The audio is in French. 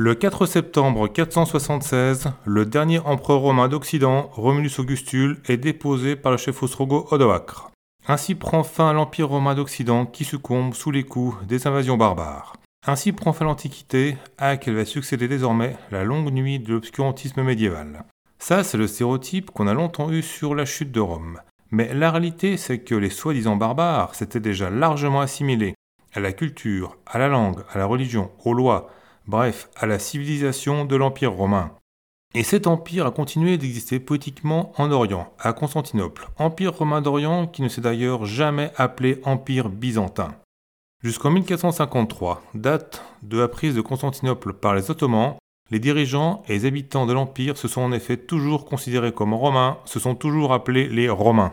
Le 4 septembre 476, le dernier empereur romain d'Occident, Romulus Augustule, est déposé par le chef ostrogo Odoacre. Ainsi prend fin l'Empire romain d'Occident qui succombe sous les coups des invasions barbares. Ainsi prend fin l'Antiquité, à laquelle va succéder désormais la longue nuit de l'obscurantisme médiéval. Ça, c'est le stéréotype qu'on a longtemps eu sur la chute de Rome. Mais la réalité, c'est que les soi-disant barbares s'étaient déjà largement assimilés à la culture, à la langue, à la religion, aux lois, bref, à la civilisation de l'Empire romain. Et cet empire a continué d'exister politiquement en Orient, à Constantinople, empire romain d'Orient qui ne s'est d'ailleurs jamais appelé empire byzantin. Jusqu'en 1453, date de la prise de Constantinople par les Ottomans, les dirigeants et les habitants de l'empire se sont en effet toujours considérés comme romains, se sont toujours appelés les Romains.